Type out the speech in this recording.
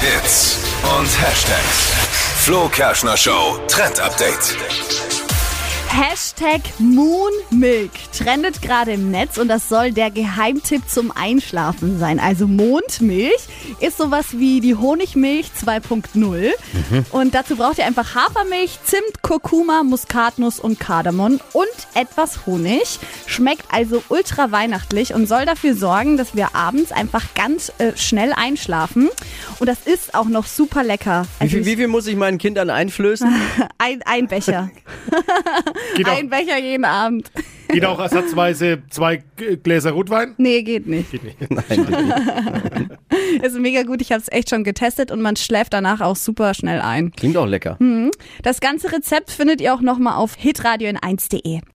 Hits und Hashtags. Flo Kerschner Show Trend Update. Hashtag Moonmilk trendet gerade im Netz und das soll der Geheimtipp zum Einschlafen sein. Also Mondmilch ist sowas wie die Honigmilch 2.0 und dazu braucht ihr einfach Hafermilch, Zimt, Kurkuma, Muskatnuss und Kardamom und etwas Honig. Schmeckt also ultra weihnachtlich und soll dafür sorgen, dass wir abends einfach ganz äh, schnell einschlafen und das ist auch noch super lecker. Wie Also viel, wie viel muss ich meinen Kindern einflößen? ein, ein Becher. Geht auch, Ein Becher jeden Abend. geht auch ersatzweise zwei Gläser Rotwein? Nee, geht nicht. Geht nicht. Ist mega gut. Ich habe es echt schon getestet und man schläft danach auch super schnell ein. Klingt auch lecker. Das ganze Rezept findet ihr auch nochmal auf hitradio in 1.de.